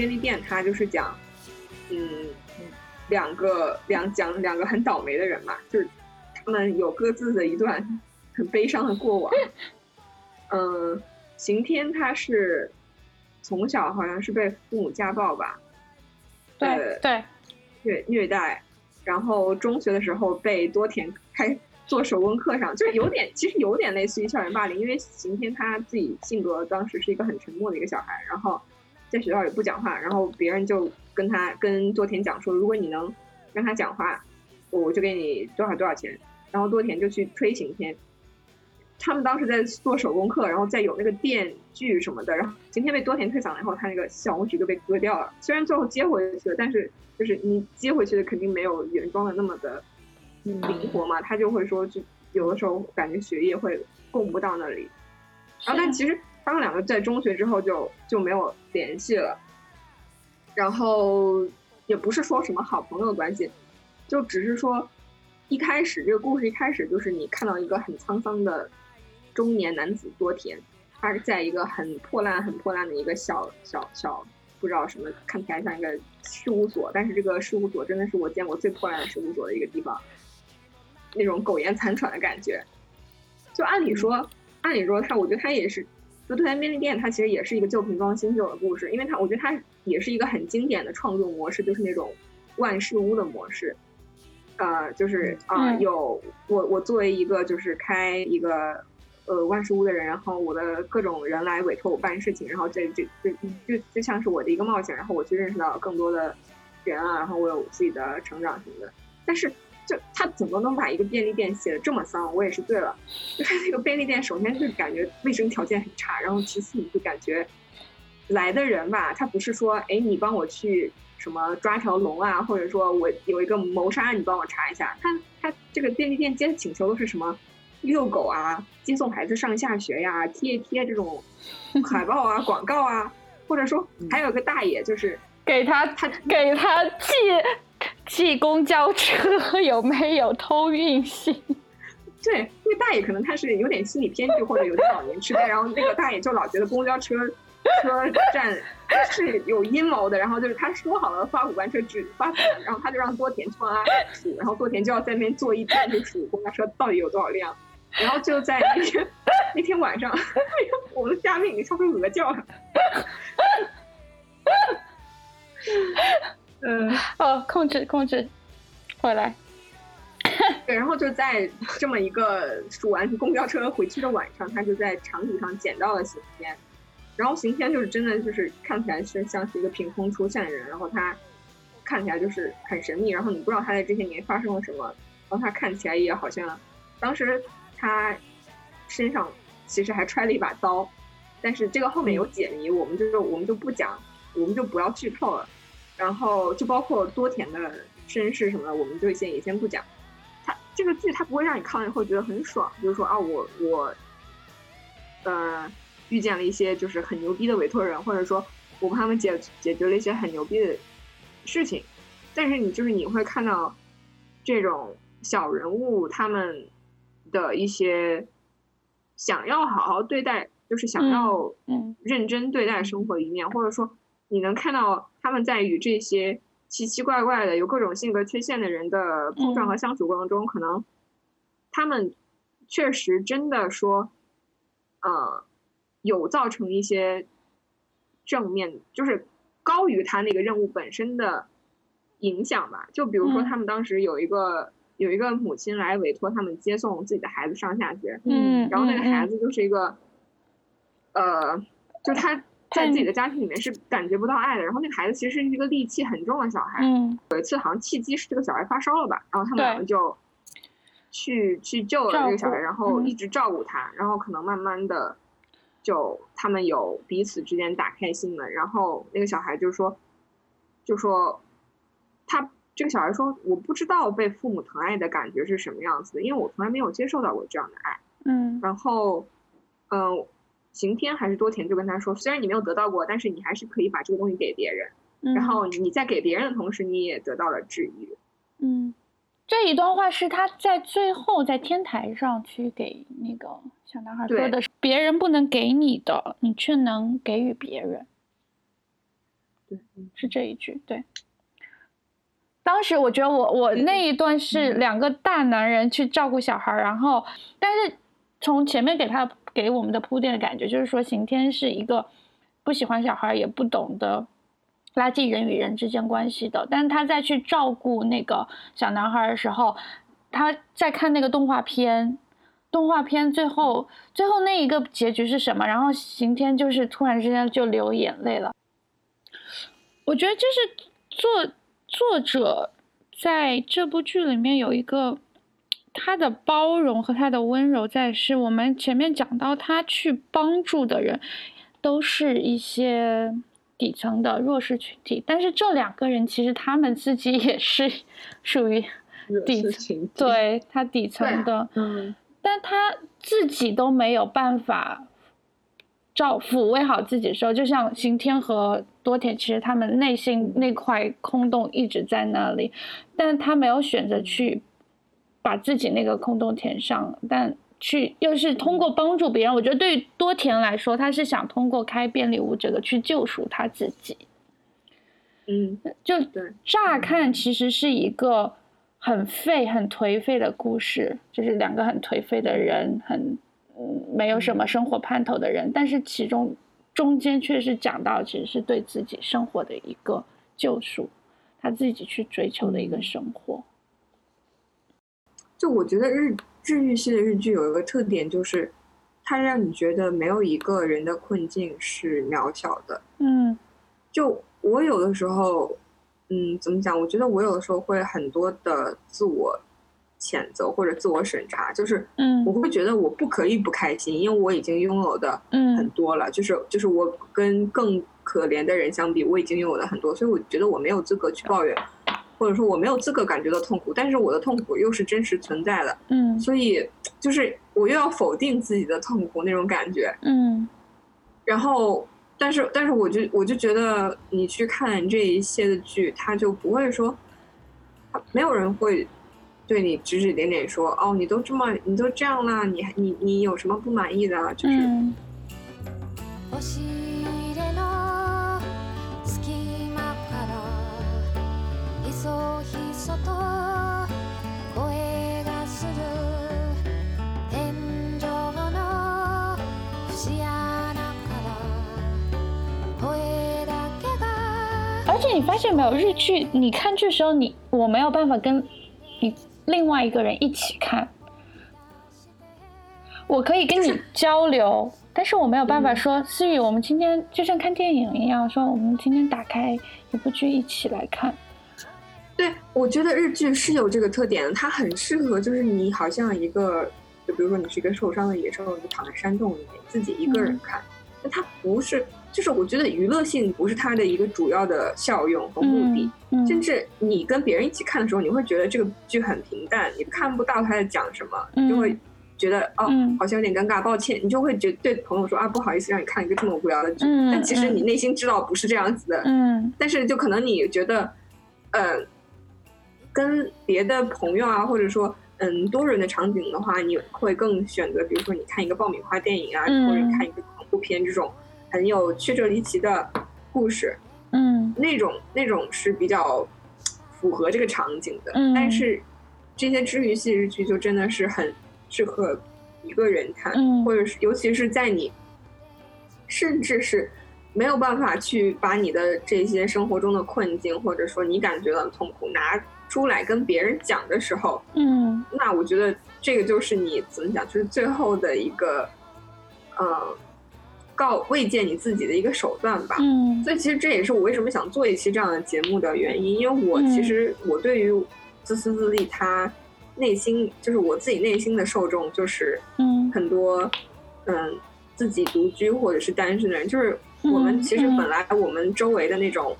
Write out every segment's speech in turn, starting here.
田便利店，它就是讲，嗯，两个两讲两个很倒霉的人嘛，就是他们有各自的一段很悲伤的过往。嗯，刑天他是从小好像是被父母家暴吧，对对，虐虐待，然后中学的时候被多田开。做手工课上，就是有点，其实有点类似于校园霸凌，因为刑天他自己性格当时是一个很沉默的一个小孩，然后在学校里不讲话，然后别人就跟他跟多田讲说，如果你能让他讲话，我就给你多少多少钱，然后多田就去推晴天。他们当时在做手工课，然后再有那个电锯什么的，然后晴天被多田推搡了以后，他那个小拇指就被割掉了，虽然最后接回去了，但是就是你接回去的肯定没有原装的那么的。灵活嘛，他就会说，就有的时候感觉血液会供不到那里。然后，但其实他们两个在中学之后就就没有联系了。然后也不是说什么好朋友的关系，就只是说一开始这个故事一开始就是你看到一个很沧桑的中年男子多田，他是在一个很破烂、很破烂的一个小小小不知道什么，看起来像一个事务所，但是这个事务所真的是我见过最破烂的事务所的一个地方。那种苟延残喘的感觉，就按理说，按理说他，我觉得他也是，就特田便利店，它其实也是一个旧瓶装新酒的故事，因为它，我觉得它也是一个很经典的创作模式，就是那种万事屋的模式，呃，就是啊，有我我作为一个就是开一个呃万事屋的人，然后我的各种人来委托我办事情，然后这这这就就像是我的一个冒险，然后我去认识到更多的人啊，然后我有自己的成长什么的，但是。就他怎么能把一个便利店写的这么脏？我也是醉了。就是那个便利店，首先就感觉卫生条件很差，然后其次你就感觉来的人吧，他不是说，哎，你帮我去什么抓条龙啊，或者说我有一个谋杀案，你帮我查一下。他他这个便利店接的请求都是什么遛狗啊，接送孩子上下学呀，贴一贴这种海报啊、广告啊，或者说还有个大爷就是给他他给他寄。骑公交车有没有偷运行？对，那个大爷可能他是有点心理偏执或者有点老年痴呆，然后那个大爷就老觉得公交车车站是有阴谋的，然后就是他说好了发五班车只发五然后他就让多田去帮他数，然后多田就要在那边坐一天就数公交车到底有多少辆，然后就在那天 那天晚上，我们的嘉宾已经笑出鹅叫了。嗯哦，控制控制，回来。对，然后就在这么一个数完公交车回去的晚上，他就在长椅上捡到了刑天。然后刑天就是真的就是看起来是像是一个凭空出现的人，然后他看起来就是很神秘，然后你不知道他在这些年发生了什么。然后他看起来也好像，当时他身上其实还揣了一把刀，但是这个后面有解谜，我们就是我们就不讲，我们就不要剧透了。然后就包括多田的身世什么的，我们就先也先不讲。他这个剧他不会让你看完以后觉得很爽，就是说啊，我我，呃，遇见了一些就是很牛逼的委托人，或者说我帮他们解解决了一些很牛逼的事情。但是你就是你会看到这种小人物他们的一些想要好好对待，就是想要认真对待生活的一面，或者说。你能看到他们在与这些奇奇怪怪的、有各种性格缺陷的人的碰撞和相处过程中，可能他们确实真的说，呃，有造成一些正面，就是高于他那个任务本身的影响吧。就比如说，他们当时有一个有一个母亲来委托他们接送自己的孩子上下学，嗯，然后那个孩子就是一个，呃，就他。在自己的家庭里面是感觉不到爱的，然后那个孩子其实是一个戾气很重的小孩。嗯，有一次好像契机是这个小孩发烧了吧，然后他们两个就去去救了这个小孩，然后一直照顾他，然后可能慢慢的就他们有彼此之间打开心门，然后那个小孩就说，就说他这个小孩说我不知道被父母疼爱的感觉是什么样子的，因为我从来没有接受到过这样的爱。嗯，然后嗯。刑天还是多田就跟他说，虽然你没有得到过，但是你还是可以把这个东西给别人，然后你在给别人的同时，你也得到了治愈。嗯，这一段话是他在最后在天台上去给那个小男孩说的，别人不能给你的，你却能给予别人。对，是这一句。对，当时我觉得我我那一段是两个大男人去照顾小孩，然后但是从前面给他给我们的铺垫的感觉，就是说刑天是一个不喜欢小孩，也不懂得拉近人与人之间关系的。但是他在去照顾那个小男孩的时候，他在看那个动画片。动画片最后最后那一个结局是什么？然后刑天就是突然之间就流眼泪了。我觉得这是作作者在这部剧里面有一个他的包容和他的温柔在，是我们前面讲到他去帮助的人都是一些底层的弱势群体，但是这两个人其实他们自己也是属于底层，对他底层的，嗯。但他自己都没有办法照抚慰好自己的时候，就像刑天和多田，其实他们内心那块空洞一直在那里，但他没有选择去把自己那个空洞填上，但去又是通过帮助别人。我觉得对于多田来说，他是想通过开便利屋这个去救赎他自己。嗯，就乍看其实是一个。很废、很颓废的故事，就是两个很颓废的人，很嗯没有什么生活盼头的人，但是其中中间却是讲到，其实是对自己生活的一个救赎，他自己去追求的一个生活。就我觉得日治愈系的日剧有一个特点，就是它让你觉得没有一个人的困境是渺小的。嗯，就我有的时候。嗯，怎么讲？我觉得我有的时候会很多的自我谴责或者自我审查，就是，嗯，我会觉得我不可以不开心，因为我已经拥有的很多了，就是就是我跟更可怜的人相比，我已经拥有的很多，所以我觉得我没有资格去抱怨，或者说我没有资格感觉到痛苦，但是我的痛苦又是真实存在的，嗯，所以就是我又要否定自己的痛苦那种感觉，嗯，然后。但是，但是，我就我就觉得，你去看这一些的剧，他就不会说，没有人会对你指指点点说，哦，你都这么，你都这样了，你你你有什么不满意的？就是。而且你发现没有，日剧你看剧的时候，你我没有办法跟你另外一个人一起看。我可以跟你交流，但是我没有办法说思雨，我们今天就像看电影一样，说我们今天打开一部剧一起来看。对，我觉得日剧是有这个特点的，它很适合，就是你好像一个，就比如说你是一个受伤的野兽，你躺在山洞里面自己一个人看，那它不是。就是我觉得娱乐性不是它的一个主要的效用和目的，甚至你跟别人一起看的时候，你会觉得这个剧很平淡，你看不到他在讲什么，你就会觉得哦，好像有点尴尬，抱歉，你就会觉对朋友说啊，不好意思让你看一个这么无聊的剧，但其实你内心知道不是这样子的，嗯，但是就可能你觉得，呃，跟别的朋友啊，或者说嗯多人的场景的话，你会更选择，比如说你看一个爆米花电影啊，或者看一个恐怖片这种。很有曲折离奇的故事，嗯，那种那种是比较符合这个场景的。嗯，但是这些治愈系日剧就真的是很适合一个人看，或者是尤其是在你甚至是没有办法去把你的这些生活中的困境，或者说你感觉到的痛苦拿出来跟别人讲的时候，嗯，那我觉得这个就是你怎么讲，就是最后的一个，呃。告慰藉你自己的一个手段吧，嗯，所以其实这也是我为什么想做一期这样的节目的原因，因为我其实我对于自私自利，他内心就是我自己内心的受众就是嗯。很多嗯自己独居或者是单身的人，就是我们其实本来我们周围的那种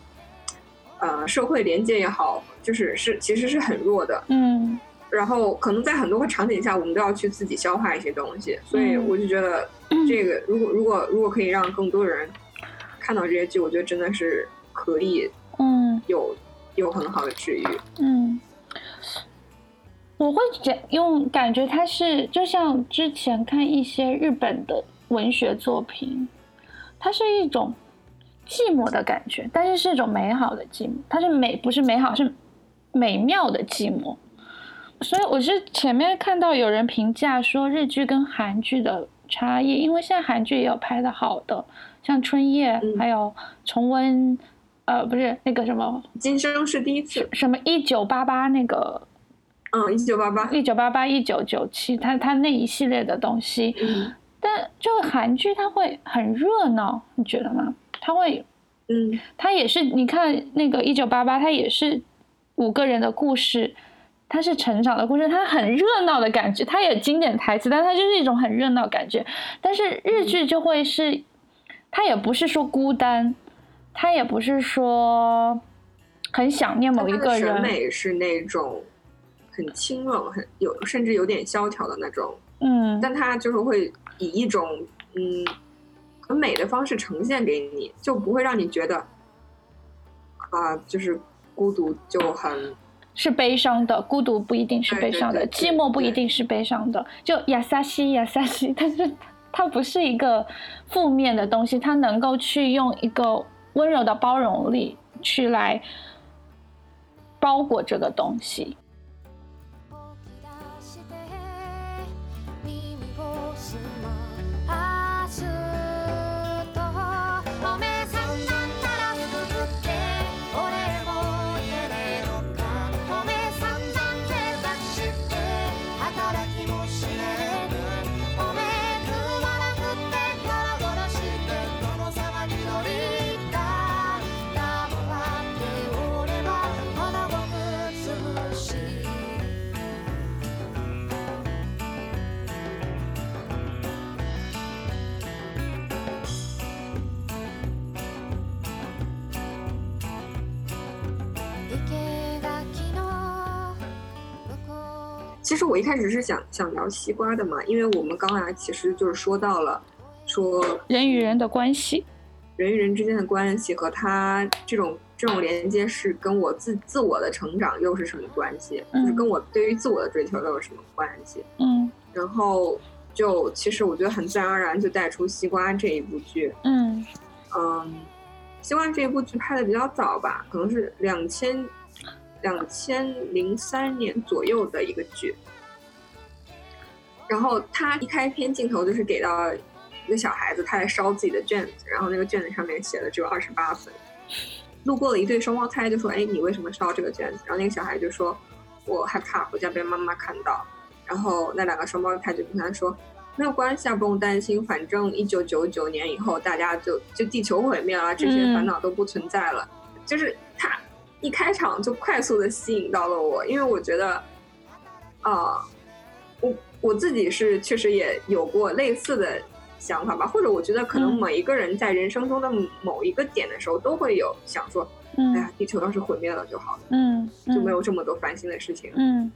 呃社会连接也好，就是是其实是很弱的，嗯。然后可能在很多个场景下，我们都要去自己消化一些东西，所以我就觉得这个如果如果如果可以让更多人看到这些剧，我觉得真的是可以，嗯，有有很好的治愈，嗯，我会觉用感觉它是就像之前看一些日本的文学作品，它是一种寂寞的感觉，但是是一种美好的寂寞，它是美不是美好是美妙的寂寞。所以我是前面看到有人评价说日剧跟韩剧的差异，因为现在韩剧也有拍的好的，像春夜，还有重温，呃，不是那个什么，今生是第一次，什么一九八八那个，嗯，一九八八，一九八八，一九九七，它它那一系列的东西，但这个韩剧它会很热闹，你觉得吗？它会，嗯，它也是，你看那个一九八八，它也是五个人的故事。它是成长的故事，它很热闹的感觉，它有经典台词，但它就是一种很热闹感觉。但是日剧就会是，它也不是说孤单，它也不是说很想念某一个人。审美是那种很清冷、很有甚至有点萧条的那种，嗯，但它就是会以一种嗯很美的方式呈现给你，就不会让你觉得啊，就是孤独就很。是悲伤的，孤独不一定是悲伤的，寂寞不一定是悲伤的。就亚萨西，亚萨西，但是它不是一个负面的东西，它能够去用一个温柔的包容力去来包裹这个东西。实我一开始是想想聊西瓜的嘛，因为我们刚才其实就是说到了，说人与人的关系，人与人之间的关系和他这种这种连接是跟我自自我的成长又是什么关系？就是跟我对于自我的追求又有什么关系？嗯，然后就其实我觉得很自然而然就带出西瓜这一部剧。嗯嗯，西瓜这一部剧拍的比较早吧，可能是两千。两千零三年左右的一个剧，然后他一开篇镜头就是给到一个小孩子，他在烧自己的卷子，然后那个卷子上面写的只有二十八分。路过了一对双胞胎，就说：“哎，你为什么烧这个卷子？”然后那个小孩就说：“我害怕回家被妈妈看到。”然后那两个双胞胎就跟他说：“没有关系啊，不用担心，反正一九九九年以后，大家就就地球毁灭了，这些烦恼都不存在了。”就是他。一开场就快速的吸引到了我，因为我觉得，啊，我我自己是确实也有过类似的想法吧，或者我觉得可能每一个人在人生中的某一个点的时候都会有想说，哎呀，地球要是毁灭了就好了，嗯，就没有这么多烦心的事情，嗯。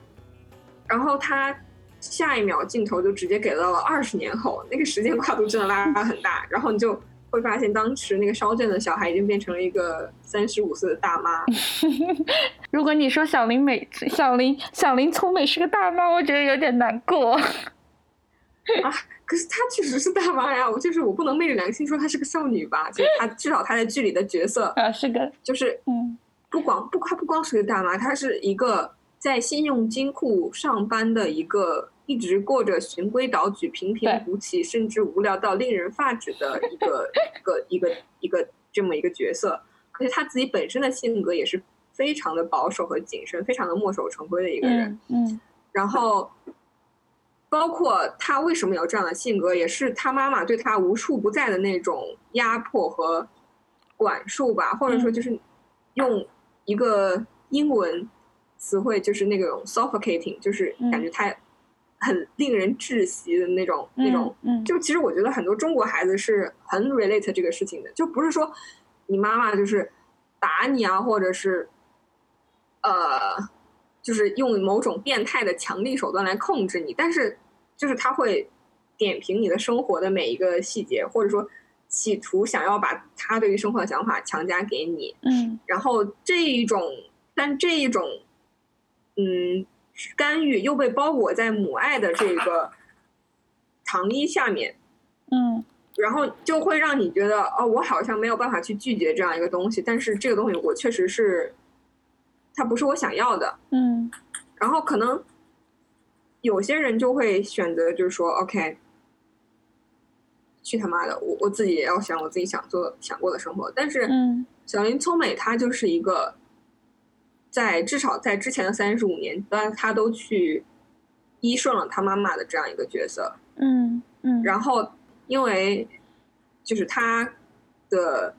然后他下一秒镜头就直接给到了二十年后，那个时间跨度真的拉很大，然后你就。会发现当时那个烧卷的小孩已经变成了一个三十五岁的大妈。如果你说小林美、小林、小林聪美是个大妈，我觉得有点难过。啊，可是她确实是大妈呀！我就是我不能昧着良心说她是个少女吧？就她至少她在剧里的角色 啊是个，就是嗯，不光不她不光是个大妈，她是一个在信用金库上班的一个。一直过着循规蹈矩、平平无奇，甚至无聊到令人发指的一个 一个一个一个这么一个角色。而且他自己本身的性格也是非常的保守和谨慎，非常的墨守成规的一个人。嗯。然后，包括他为什么有这样的性格，也是他妈妈对他无处不在的那种压迫和管束吧，或者说就是用一个英文词汇，就是那种 suffocating，就是感觉他。很令人窒息的那种，那种，就其实我觉得很多中国孩子是很 relate 这个事情的，就不是说你妈妈就是打你啊，或者是呃，就是用某种变态的强力手段来控制你，但是就是他会点评你的生活的每一个细节，或者说企图想要把他对于生活的想法强加给你，嗯，然后这一种，但这一种，嗯。干预又被包裹在母爱的这个糖衣下面，嗯，然后就会让你觉得哦，我好像没有办法去拒绝这样一个东西，但是这个东西我确实是，它不是我想要的，嗯。然后可能有些人就会选择就是说，OK，去他妈的，我我自己也要想我自己想做想过的生活。但是嗯。小林聪美她就是一个，在至少在之前的三十五年，但他都去依顺了他妈妈的这样一个角色。嗯嗯，然后因为就是他的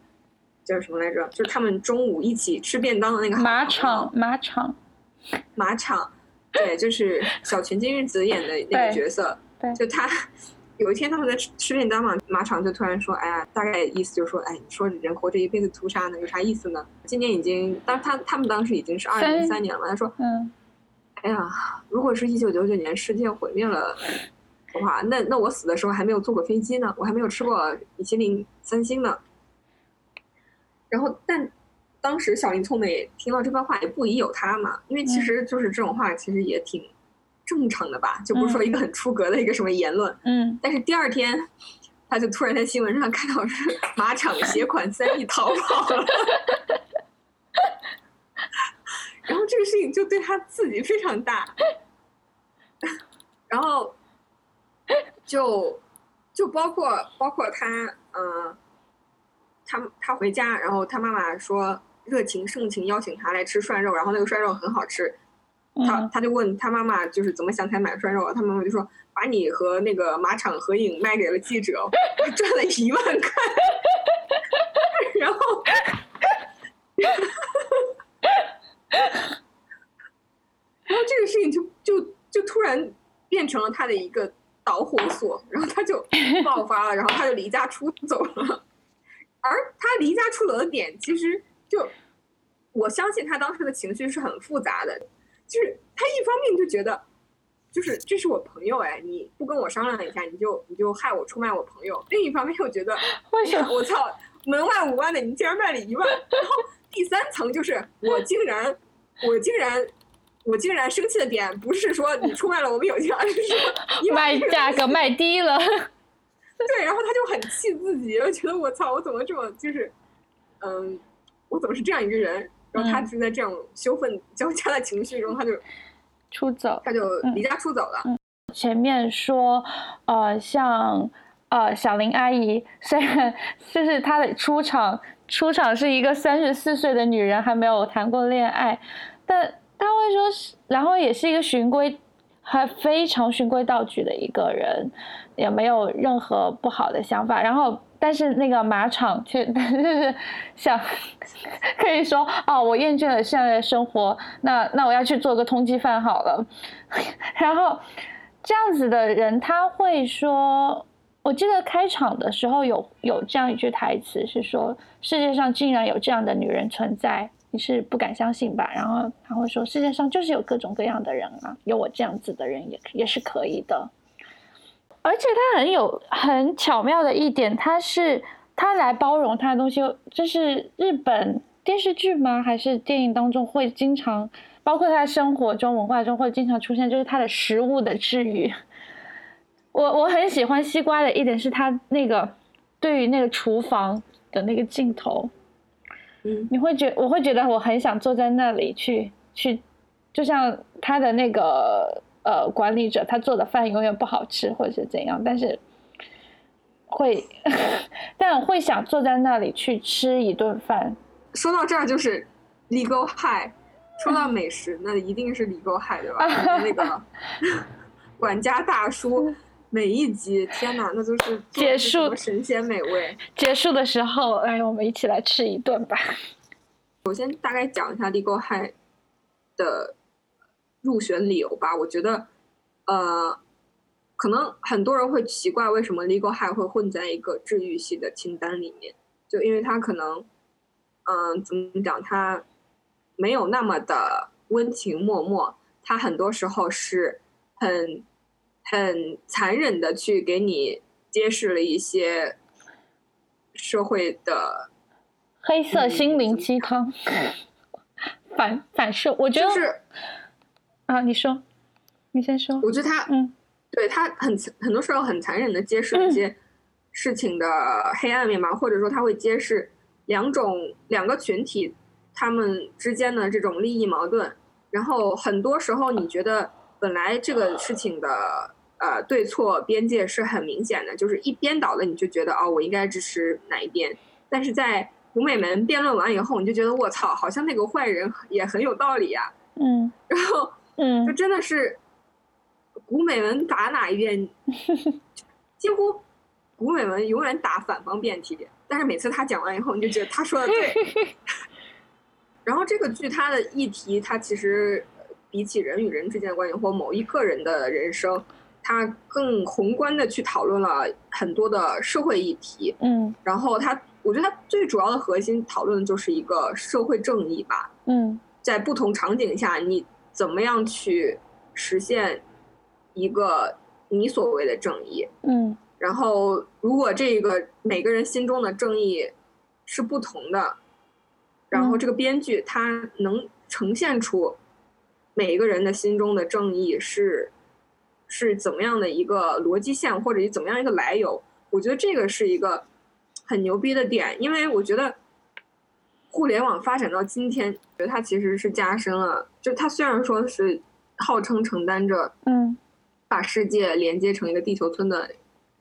叫什么来着？就是他们中午一起吃便当的那个马场马场，马场，对，就是小泉今日子演的那个角色，对就他有一天他们在吃吃便当嘛，马场就突然说，哎呀，大概意思就是说，哎，你说人活这一辈子屠杀呢？有啥意思呢？今年已经，当他他们当时已经是二零零三年了嘛，他说，嗯哎呀，如果是一九九九年世界毁灭了的话，那那我死的时候还没有坐过飞机呢，我还没有吃过米其林三星呢。然后，但当时小林聪美听到这番话也不疑有他嘛，因为其实就是这种话其实也挺正常的吧，就不是说一个很出格的一个什么言论。嗯，但是第二天，他就突然在新闻上看到是马场携款 三亿逃跑了，然后这个事情就对他刺激非常大，然后就就包括包括他嗯、呃他他回家，然后他妈妈说热情盛情邀请他来吃涮肉，然后那个涮肉很好吃，他嗯他就问他妈妈就是怎么想起来买涮肉啊？他妈妈就说把你和那个马场合影卖给了记者，赚了一万块。然后，然后这个事情就就就突然变成了他的一个导火索，然后他就爆发了，然后他就离家出走了。而他离家出走的点，其实就我相信他当时的情绪是很复杂的，就是他一方面就觉得，就是这是我朋友哎，你不跟我商量一下，你就你就害我出卖我朋友；另一方面又觉得，为什么？我操，门外五万的你竟然卖了一万，然后第三层就是我竟然，我竟然。我竟然生气的点不是说你出卖了我们友情，而 是说你把卖价格卖低了，对，然后他就很气自己，我觉得我操，我怎么这么就是，嗯，我怎么是这样一个人？然后他嗯就在这种羞愤交 加的情绪中，他就出走。他就离家出走了。前面说，呃，像呃小林阿姨，虽然就是她的出场出场是一个三十四岁的女人，还没有谈过恋爱，但她会说是，然后也是一个循规，还非常循规蹈矩的一个人，也没有任何不好的想法。然后，但是那个马场却就是 想 可以说，哦，我厌倦了现在的生活，那那我要去做个通缉犯好了。然后这样子的人，他会说，我记得开场的时候有有这样一句台词是说，世界上竟然有这样的女人存在，你是不敢相信吧？然后他会说，世界上就是有各种各样的人啊，有我这样子的人也也是可以的。而且他很有很巧妙的一点，他是他来包容他的东西，就是日本电视剧吗？还是电影当中会经常，包括他生活中、文化中会经常出现，就是他的食物的治愈。我我很喜欢西瓜的一点是他那个对于那个厨房的那个镜头，嗯，你会觉我会觉得我很想坐在那里去去，就像他的那个呃管理者，他做的饭永远不好吃或者是怎样，但是会，但会想坐在那里去吃一顿饭。说到这儿就是 legal high，说到美食，那一定是 legal high 对吧？那个 管家大叔。每一集，天哪，那都是结束神仙美味。结束的时候，哎，我们一起来吃一顿吧。首先，大概讲一下 Legal High 的入选理由吧。我觉得，呃，可能很多人会奇怪为什么 Legal High 会混在一个治愈系的清单里面，就因为它可能，嗯、呃，怎么讲，它没有那么的温情脉脉，它很多时候是很。很残忍的去给你揭示了一些社会的黑色心灵鸡汤，反反射，我觉得就是啊，你说，你先说。我觉得他，嗯，对他很很多时候很残忍的揭示了一些事情的黑暗面吧，或者说他会揭示两种两个群体他们之间的这种利益矛盾。然后很多时候你觉得本来这个事情的呃对错边界是很明显的，就是一边倒的你就觉得哦我应该支持哪一边，但是在古美门辩论完以后，你就觉得我操，好像那个坏人也很有道理呀。嗯，然后嗯就真的是古美文打哪一遍，几乎古美文永远打反方辩题，但是每次他讲完以后，你就觉得他说的对。然后这个剧它的议题，它其实比起人与人之间的关系或某一个人的人生，它更宏观的去讨论了很多的社会议题。嗯然后它，我觉得它最主要的核心讨论的就是一个社会正义吧。嗯在不同场景下，你怎么样去实现一个你所谓的正义？嗯。然后，如果这个每个人心中的正义是不同的，然后嗯。这个编剧他能呈现出每一个人的心中的正义是是怎么样的一个逻辑线，或者怎么样一个来由，我觉得这个是一个很牛逼的点，因为我觉得互联网发展到今天，觉得它其实是加深了，就它虽然说是号称承担着嗯。把世界连接成一个地球村的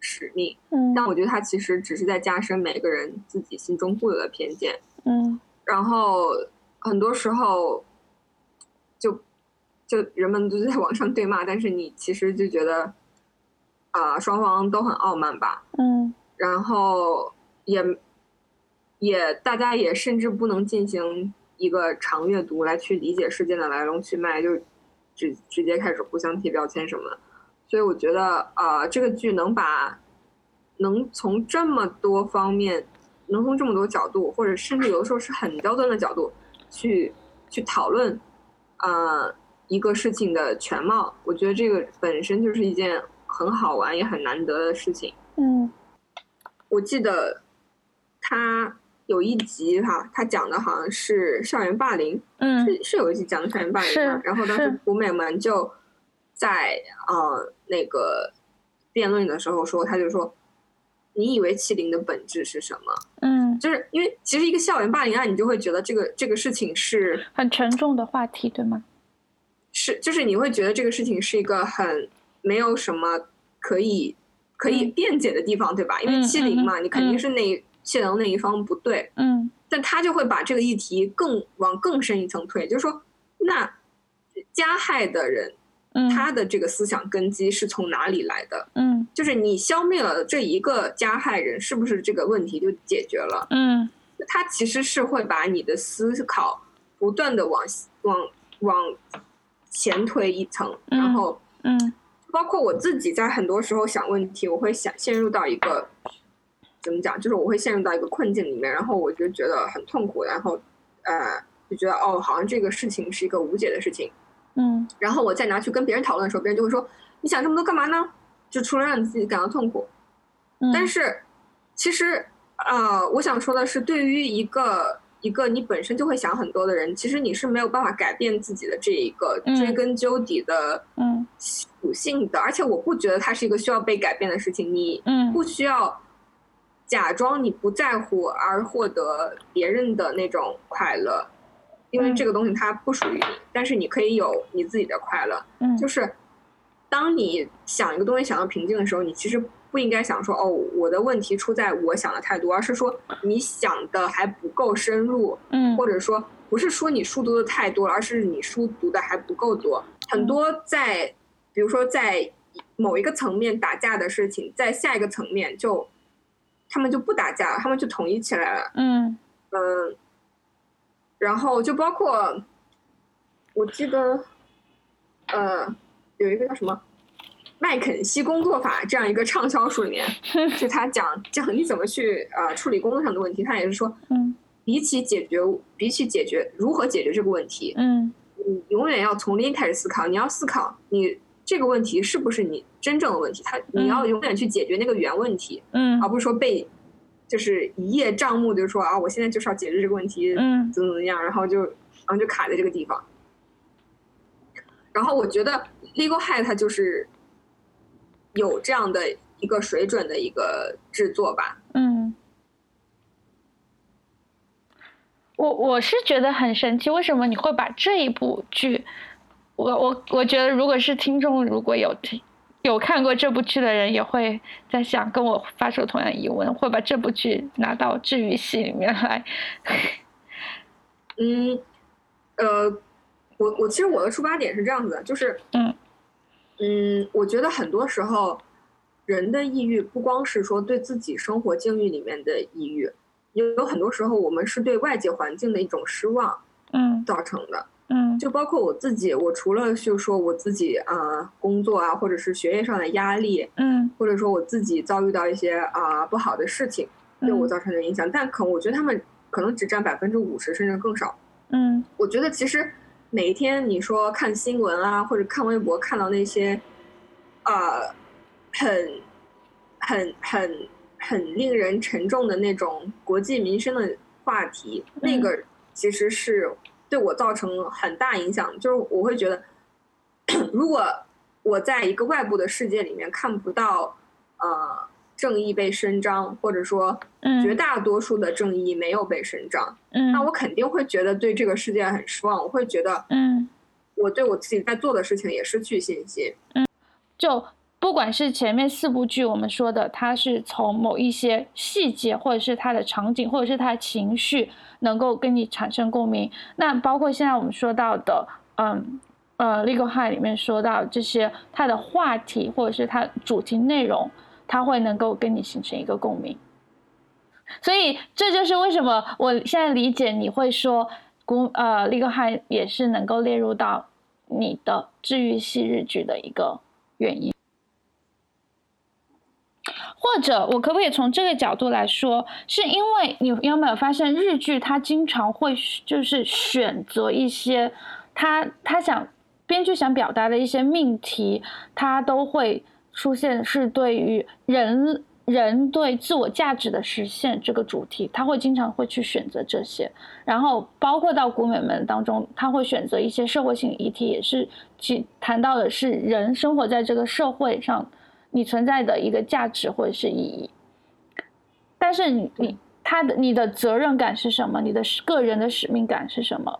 使命，嗯。但我觉得它其实只是在加深每个人自己心中固有的偏见，嗯。然后很多时候就就人们都在网上对骂，但是你其实就觉得啊、双方都很傲慢吧，嗯。然后也也大家也甚至不能进行一个长阅读来去理解事件的来龙去脉，就直直接开始互相贴标签什么的。所以我觉得，呃，这个剧能把能从这么多方面，能从这么多角度，或者甚至有的时候是很刁钻的角度去去讨论，呃，一个事情的全貌。我觉得这个本身就是一件很好玩也很难得的事情。嗯我记得他有一集哈，他讲的好像是校园霸凌，嗯是是有一集讲的校园霸凌？然后当时是古美们就在呃那个辩论的时候说，他就说，你以为欺凌的本质是什么？嗯，就是因为其实一个校园霸凌案，你就会觉得这个这个事情是很沉重的话题，对吗？是，就是你会觉得这个事情是一个很没有什么可以可以嗯辩解的地方，对吧？因为嗯欺凌嘛，嗯你肯定嗯是那一欺凌那一方不对，嗯但他就会把这个议题更往更深一层推，就是说，那加害的人嗯，他的这个思想根基是从哪里来的？嗯就是你消灭了这一个加害人，是不是这个问题就解决了？嗯他其实是会把你的思考不断的往往往前推一层，嗯然后嗯包括我自己在很多时候想问题，我会想陷入到一个怎么讲，就是我会陷入到一个困境里面，然后我就觉得很痛苦，然后呃就觉得哦，好像这个事情是一个无解的事情，嗯。然后我再拿去跟别人讨论的时候，别人就会说你想这么多干嘛呢？就除了让你自己感到痛苦，嗯，但是其实呃，我想说的是，对于一个一个你本身就会想很多的人，其实你是没有办法改变自己的这一个嗯。追根究底的嗯。属性的，而且我不觉得它是一个需要被改变的事情，你嗯。不需要假装你不在乎而获得别人的那种快乐，因为嗯这个东西它不属于你，但是你可以有你自己的快乐。嗯就是当你想一个东西想到平静的时候，你其实不应该想说哦，我的问题出在我想的太多，而是说你想的还不够深入，嗯或者说不是说你书读的太多了，而是你书读的还不够多。很多在比如说在某一个层面打架的事情，在下一个层面就他们就不打架了，他们就统一起来了。嗯。嗯，然后就包括，我记得，呃，有一个叫什么麦肯锡工作法这样一个畅销书里面，就他讲讲你怎么去呃处理工作上的问题，他也是说，嗯。比起解决，比起解决如何解决这个问题，嗯。你永远要从零开始思考，你要思考你这个问题是不是你真正的问题，他你要永远去解决那个原问题。嗯而不是说被就是一叶障目，就是说啊，我现在就是要解决这个问题，嗯怎么怎么样，然后就然后就卡在这个地方。然后我觉得 Legal High 它就是有这样的一个水准的一个制作吧。嗯，我我是觉得很神奇，为什么你会把这一部剧？我我我觉得，如果是听众如果有听有看过这部剧的人，也会在想跟我发出同样疑问，会把这部剧拿到治愈系里面来。嗯，呃，我我其实我的出发点是这样子的，就是嗯嗯，我觉得很多时候人的抑郁不光是说对自己生活境遇里面的抑郁，有有很多时候我们是对外界环境的一种失望嗯造成的。嗯就包括我自己，我除了就说我自己啊、工作啊，或者是学业上的压力，嗯。或者说我自己遭遇到一些啊、不好的事情对我造成的影响，但可我觉得他们可能只占百分之五十甚至更少。嗯。我觉得其实每一天你说看新闻啊，或者看微博看到那些，呃，很很很很令人沉重的那种国计民生的话题，那个其实是对我造成很大影响。就是我会觉得，如果我在一个外部的世界里面看不到，呃。正义被伸张，或者说嗯，绝大多数的正义没有被伸张，嗯那我肯定会觉得对这个世界很失望，我会觉得嗯。我对我自己在做的事情也失去信心。嗯就不管是前面四部剧我们说的，它是从某一些细节，或者是它的场景，或者是它的情绪，能够跟你产生共鸣。那包括现在我们说到的，嗯呃，《Legal High》里面说到这些，它的话题或者是它主题内容，它会能够跟你形成一个共鸣。所以这就是为什么我现在理解你会说古呃《Legal High》也是能够列入到你的治愈系日剧的一个原因。或者，我可不可以从这个角度来说，是因为你有没有发现日剧它经常会就是选择一些他他想编剧想表达的一些命题，它都会出现是对于人人对自我价值的实现这个主题，他会经常会去选择这些，然后包括到古美们当中，他会选择一些社会性议题，也是去谈到的是人生活在这个社会上。你存在的一个价值或者是意义，但是你你他的你的责任感是什么？你的个人的使命感是什么？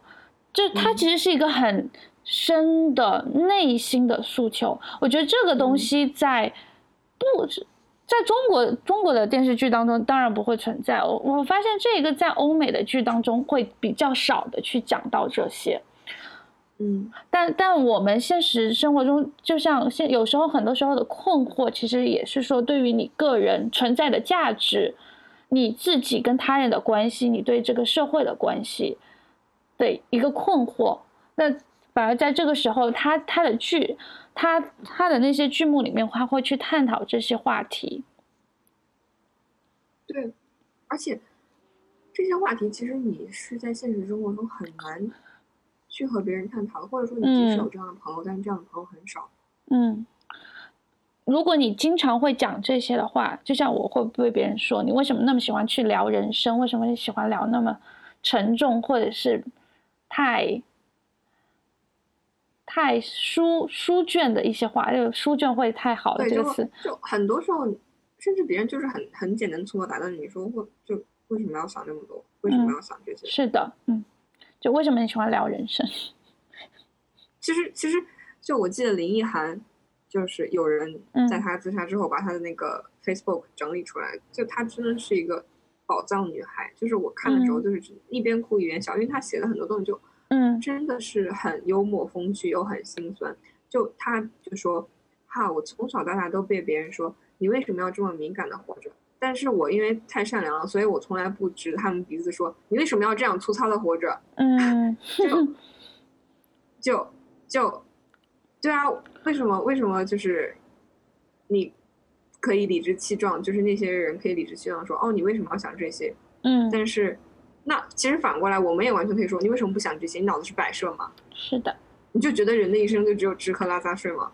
这它其实是一个很深的内心的诉求。我觉得这个东西在不在中国中国的电视剧当中当然不会存在。我我发现这个在欧美的剧当中会比较少的去讲到这些。嗯，但但我们现实生活中，就像现有时候很多时候的困惑，其实也是说对于你个人存在的价值，你自己跟他人的关系，你对这个社会的关系的一个困惑。那反而在这个时候，他他的剧，他他的那些剧目里面，他会去探讨这些话题。对，而且这些话题其实你是在现实生活中很难。去和别人探讨，或者说你即使有这样的朋友，但是这样的朋友很少。嗯，如果你经常会讲这些的话，就像我会被别人说你为什么那么喜欢去聊人生，为什么你喜欢聊那么沉重或者是太太书书卷的一些话，就书卷会太好了这个词。就很多时候，甚至别人就是很很简单粗暴打断你说，或就为什么要想这么多？为什么要想这些？是的，嗯。就为什么你喜欢聊人生？其实，其实就我记得林奕涵，就是有人在她自杀之后把她的那个 Facebook 整理出来，就她真的是一个宝藏女孩。就是我看的时候，就是一边哭一边笑，因为她写的很多东西就，嗯，真的是很幽默风趣又很心酸。就她就说，哈，我从小到大都被别人说，你为什么要这么敏感的活着？但是我因为太善良了，所以我从来不指他们鼻子说你为什么要这样粗糙的活着？嗯，就就就对啊，为什么为什么就是你可以理直气壮，就是那些人可以理直气壮说哦，你为什么要想这些？嗯，但是那其实反过来，我们也完全可以说，你为什么不想这些？你脑子是摆设吗？是的，你就觉得人的一生就只有吃喝拉撒睡吗？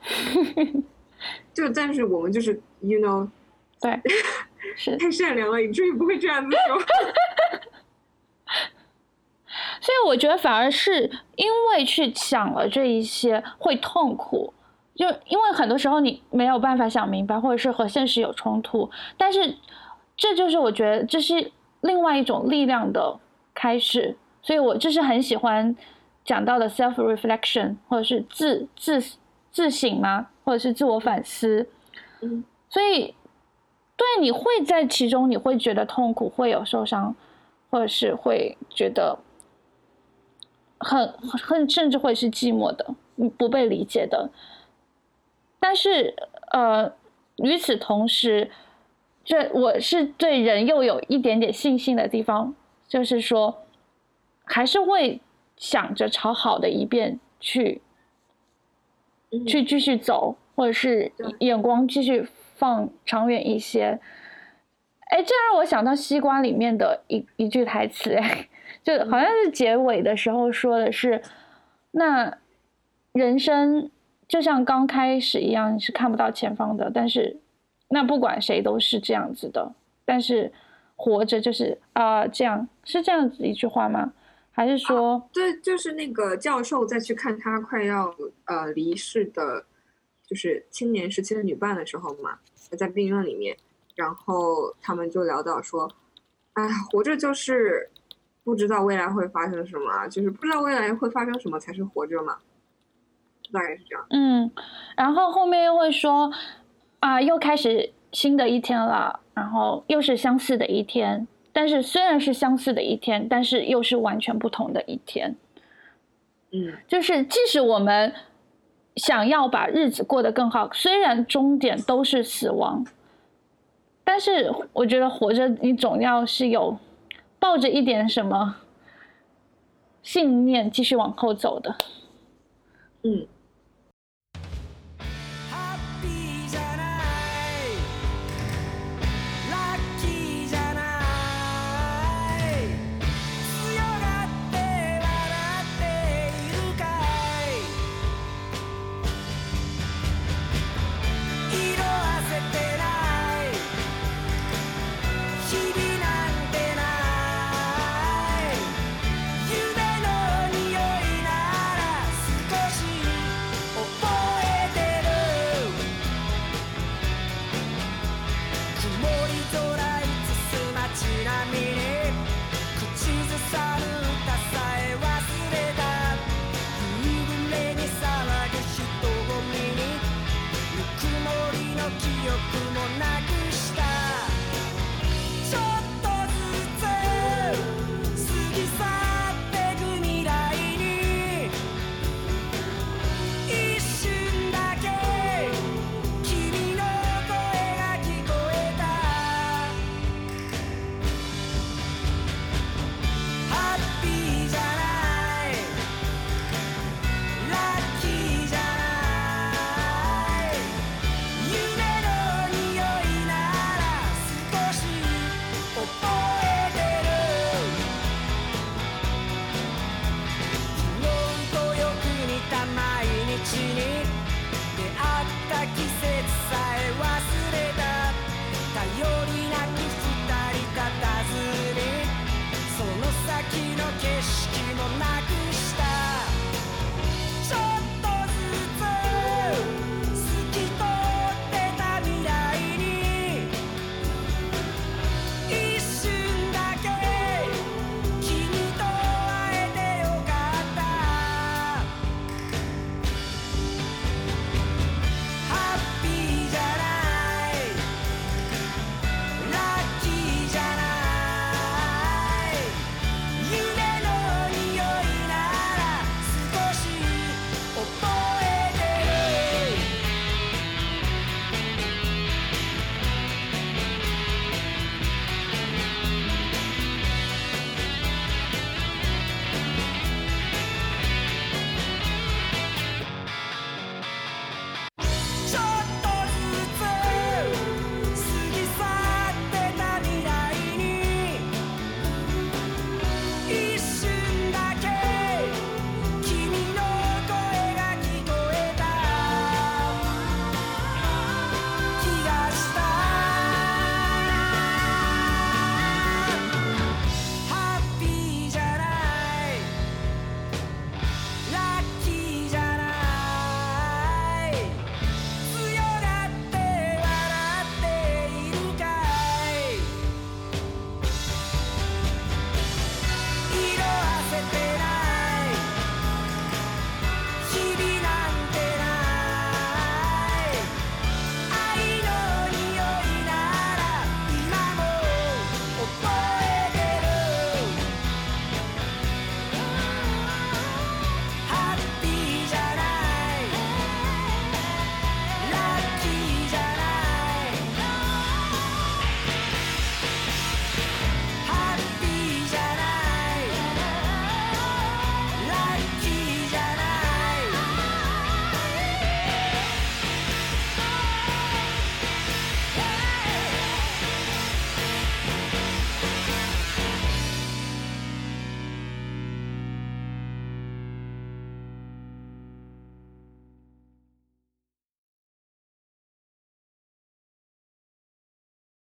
就但是我们就是 you know，对。是。太善良了，以至于不会这样子说。所以我觉得反而是因为去想了这一些会痛苦，就因为很多时候你没有办法想明白，或者是和现实有冲突，但是这就是我觉得这是另外一种力量的开始，所以我就是很喜欢讲到的 self reflection，或者是自自自省吗，或者是自我反思，嗯，所以对你会在其中你会觉得痛苦，会有受伤，或者是会觉得很很甚至会是寂寞的，不被理解的。但是，呃，与此同时，这我是对人又有一点点信心的地方，就是说，还是会想着朝好的一边去，去继续走，或者是眼光继续放长远一些。哎，这让我想到《西瓜》里面的一一句台词，哎，就好像是结尾的时候说的是，那人生。就像刚开始一样，你是看不到前方的。但是，那不管谁都是这样子的。但是，活着就是啊，这样是这样子一句话吗？还是说，对，就是那个教授再去看他快要呃离世的，就是青年时期的女伴的时候嘛，在病院里面，然后他们就聊到说，哎，活着就是不知道未来会发生什么，就是不知道未来会发生什么才是活着嘛。大概是这样。嗯，然后后面又会说，啊，又开始新的一天了，然后又是相似的一天，但是虽然是相似的一天，但是又是完全不同的一天。嗯，就是即使我们想要把日子过得更好，虽然终点都是死亡，但是我觉得活着，你总要是有抱着一点什么信念继续往后走的。嗯。